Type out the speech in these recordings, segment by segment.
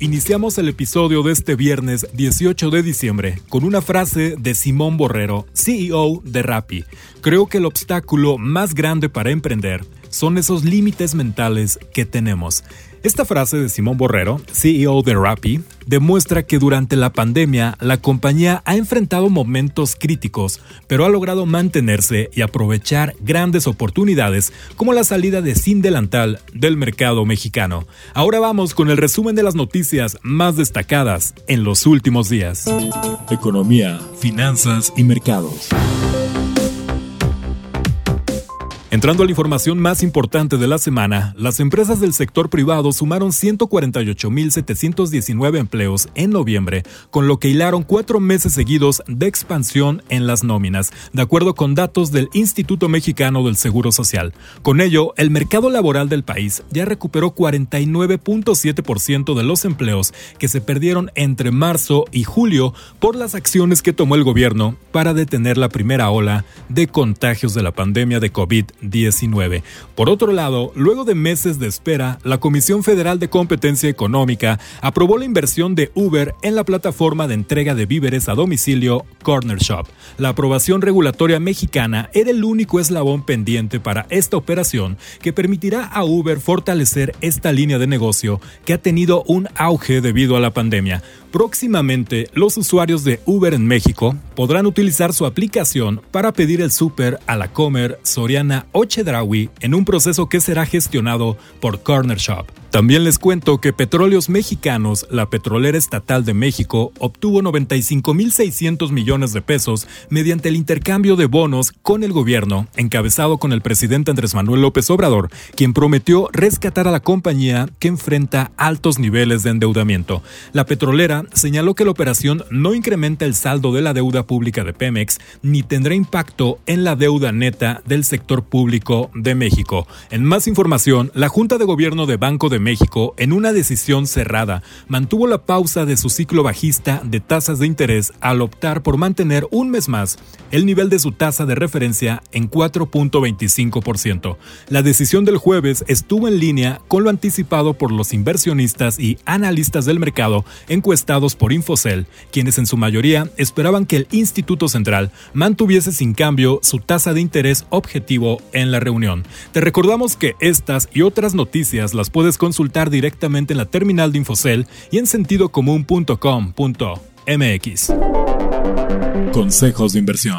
Iniciamos el episodio de este viernes 18 de diciembre con una frase de Simón Borrero, CEO de Rappi. Creo que el obstáculo más grande para emprender son esos límites mentales que tenemos. Esta frase de Simón Borrero, CEO de Rappi, demuestra que durante la pandemia la compañía ha enfrentado momentos críticos, pero ha logrado mantenerse y aprovechar grandes oportunidades como la salida de Sin Delantal del mercado mexicano. Ahora vamos con el resumen de las noticias más destacadas en los últimos días. Economía, finanzas y mercados. Entrando a la información más importante de la semana, las empresas del sector privado sumaron 148.719 empleos en noviembre, con lo que hilaron cuatro meses seguidos de expansión en las nóminas, de acuerdo con datos del Instituto Mexicano del Seguro Social. Con ello, el mercado laboral del país ya recuperó 49.7% de los empleos que se perdieron entre marzo y julio por las acciones que tomó el gobierno para detener la primera ola de contagios de la pandemia de COVID. 19. Por otro lado, luego de meses de espera, la Comisión Federal de Competencia Económica aprobó la inversión de Uber en la plataforma de entrega de víveres a domicilio Corner Shop. La aprobación regulatoria mexicana era el único eslabón pendiente para esta operación que permitirá a Uber fortalecer esta línea de negocio que ha tenido un auge debido a la pandemia. Próximamente, los usuarios de Uber en México podrán utilizar su aplicación para pedir el súper a la Comer Soriana Ochedrawi en un proceso que será gestionado por Corner Shop. También les cuento que Petróleos Mexicanos, la petrolera estatal de México, obtuvo 95.600 millones de pesos mediante el intercambio de bonos con el gobierno, encabezado con el presidente Andrés Manuel López Obrador, quien prometió rescatar a la compañía que enfrenta altos niveles de endeudamiento. La petrolera señaló que la operación no incrementa el saldo de la deuda pública de Pemex ni tendrá impacto en la deuda neta del sector público de México. En más información, la Junta de Gobierno de Banco de México, en una decisión cerrada, mantuvo la pausa de su ciclo bajista de tasas de interés al optar por mantener un mes más el nivel de su tasa de referencia en 4.25%. La decisión del jueves estuvo en línea con lo anticipado por los inversionistas y analistas del mercado encuestados por Infocel, quienes en su mayoría esperaban que el Instituto Central mantuviese sin cambio su tasa de interés objetivo en la reunión. Te recordamos que estas y otras noticias las puedes consultar directamente en la terminal de Infocel y en sentidocomún.com.mx. Consejos de inversión.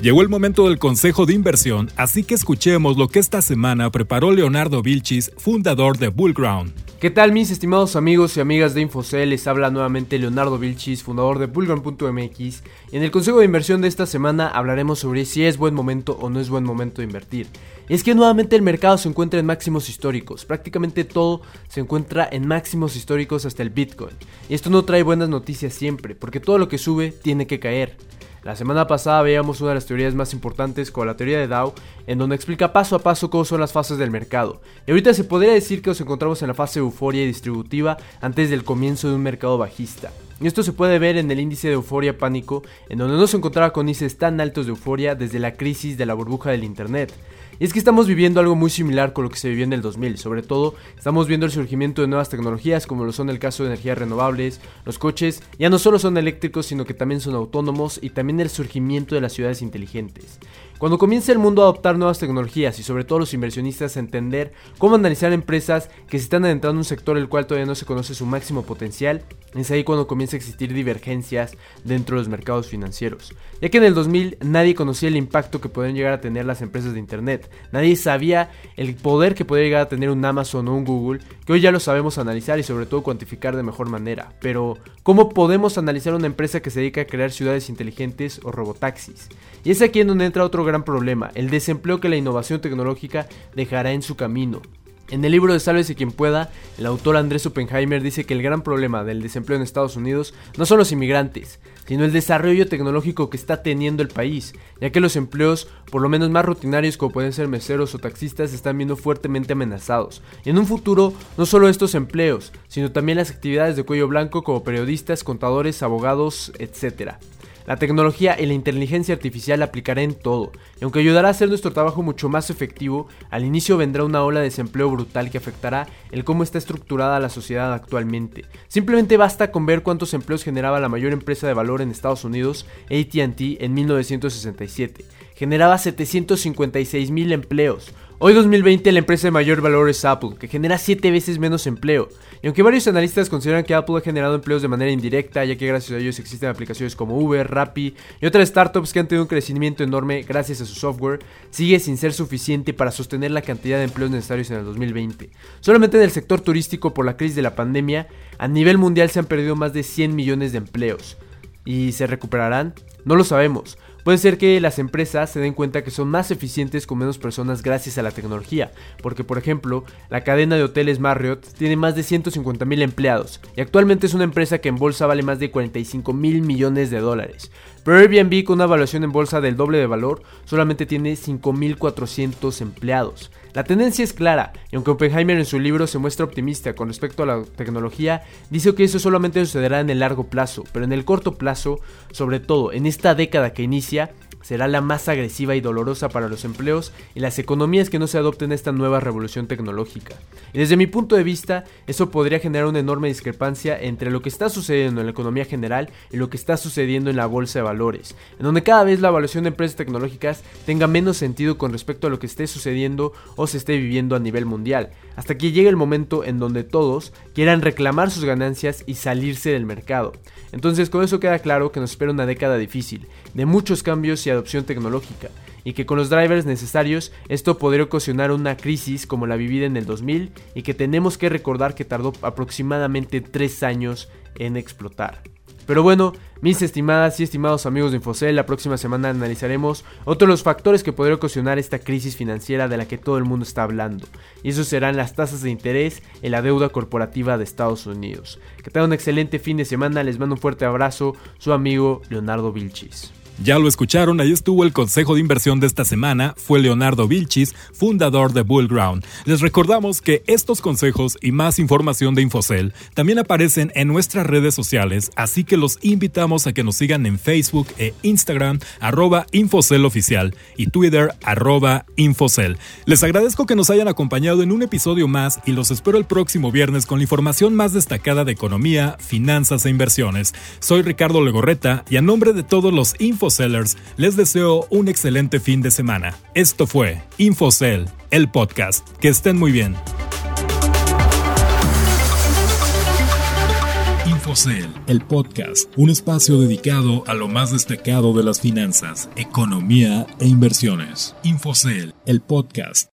Llegó el momento del consejo de inversión, así que escuchemos lo que esta semana preparó Leonardo Vilchis, fundador de Bullground. ¿Qué tal mis estimados amigos y amigas de Infocel? Les habla nuevamente Leonardo Vilchis, fundador de Bullground.mx. En el consejo de inversión de esta semana hablaremos sobre si es buen momento o no es buen momento de invertir. Es que nuevamente el mercado se encuentra en máximos históricos. Prácticamente todo se encuentra en máximos históricos hasta el Bitcoin. Y esto no trae buenas noticias siempre, porque todo lo que sube tiene que caer. La semana pasada veíamos una de las teorías más importantes con la teoría de Dow, en donde explica paso a paso cómo son las fases del mercado. Y ahorita se podría decir que nos encontramos en la fase euforia y distributiva antes del comienzo de un mercado bajista. Y esto se puede ver en el índice de euforia pánico, en donde no se encontraba con índices tan altos de euforia desde la crisis de la burbuja del Internet. Y es que estamos viviendo algo muy similar con lo que se vivió en el 2000, sobre todo estamos viendo el surgimiento de nuevas tecnologías como lo son el caso de energías renovables, los coches ya no solo son eléctricos sino que también son autónomos y también el surgimiento de las ciudades inteligentes. Cuando comienza el mundo a adoptar nuevas tecnologías y sobre todo los inversionistas a entender cómo analizar empresas que se están adentrando en un sector el cual todavía no se conoce su máximo potencial, es ahí cuando comienza a existir divergencias dentro de los mercados financieros. Ya que en el 2000 nadie conocía el impacto que podían llegar a tener las empresas de Internet. Nadie sabía el poder que podría llegar a tener un Amazon o un Google, que hoy ya lo sabemos analizar y sobre todo cuantificar de mejor manera. Pero, ¿cómo podemos analizar una empresa que se dedica a crear ciudades inteligentes o robotaxis? Y es aquí en donde entra otro gran problema, el desempleo que la innovación tecnológica dejará en su camino. En el libro de Sálvese quien pueda, el autor Andrés Oppenheimer dice que el gran problema del desempleo en Estados Unidos no son los inmigrantes, sino el desarrollo tecnológico que está teniendo el país, ya que los empleos, por lo menos más rutinarios como pueden ser meseros o taxistas, están viendo fuertemente amenazados. Y en un futuro, no solo estos empleos, sino también las actividades de cuello blanco como periodistas, contadores, abogados, etc. La tecnología y la inteligencia artificial la en todo, y aunque ayudará a hacer nuestro trabajo mucho más efectivo, al inicio vendrá una ola de desempleo brutal que afectará el cómo está estructurada la sociedad actualmente. Simplemente basta con ver cuántos empleos generaba la mayor empresa de valor en Estados Unidos, ATT, en 1967. Generaba 756 mil empleos, Hoy 2020 la empresa de mayor valor es Apple, que genera 7 veces menos empleo. Y aunque varios analistas consideran que Apple ha generado empleos de manera indirecta, ya que gracias a ellos existen aplicaciones como Uber, Rappi y otras startups que han tenido un crecimiento enorme gracias a su software, sigue sin ser suficiente para sostener la cantidad de empleos necesarios en el 2020. Solamente en el sector turístico por la crisis de la pandemia, a nivel mundial se han perdido más de 100 millones de empleos. ¿Y se recuperarán? No lo sabemos. Puede ser que las empresas se den cuenta que son más eficientes con menos personas gracias a la tecnología, porque por ejemplo, la cadena de hoteles Marriott tiene más de 150 mil empleados y actualmente es una empresa que en bolsa vale más de 45 mil millones de dólares. Pero Airbnb con una evaluación en bolsa del doble de valor solamente tiene 5.400 empleados. La tendencia es clara, y aunque Oppenheimer en su libro se muestra optimista con respecto a la tecnología, dice que eso solamente sucederá en el largo plazo, pero en el corto plazo, sobre todo en esta década que inicia, Indonesia. Será la más agresiva y dolorosa para los empleos y las economías que no se adopten esta nueva revolución tecnológica. Y desde mi punto de vista, eso podría generar una enorme discrepancia entre lo que está sucediendo en la economía general y lo que está sucediendo en la bolsa de valores, en donde cada vez la evaluación de empresas tecnológicas tenga menos sentido con respecto a lo que esté sucediendo o se esté viviendo a nivel mundial, hasta que llegue el momento en donde todos quieran reclamar sus ganancias y salirse del mercado. Entonces con eso queda claro que nos espera una década difícil, de muchos cambios y adopción tecnológica, y que con los drivers necesarios esto podría ocasionar una crisis como la vivida en el 2000 y que tenemos que recordar que tardó aproximadamente 3 años en explotar. Pero bueno, mis estimadas y estimados amigos de Infocel, la próxima semana analizaremos otros de los factores que podría ocasionar esta crisis financiera de la que todo el mundo está hablando. Y esos serán las tasas de interés en la deuda corporativa de Estados Unidos. Que tengan un excelente fin de semana, les mando un fuerte abrazo, su amigo Leonardo Vilchis. Ya lo escucharon, ahí estuvo el consejo de inversión de esta semana, fue Leonardo Vilchis, fundador de Bullground. Les recordamos que estos consejos y más información de Infocel también aparecen en nuestras redes sociales, así que los invitamos a que nos sigan en Facebook e Instagram, arroba Infocel Oficial y Twitter, arroba Infocel. Les agradezco que nos hayan acompañado en un episodio más y los espero el próximo viernes con la información más destacada de economía, finanzas e inversiones. Soy Ricardo Legorreta y a nombre de todos los Infocel Infosellers, les deseo un excelente fin de semana. Esto fue Infocell, el podcast. Que estén muy bien. Infocell, el podcast, un espacio dedicado a lo más destacado de las finanzas, economía e inversiones. Infocell, el podcast.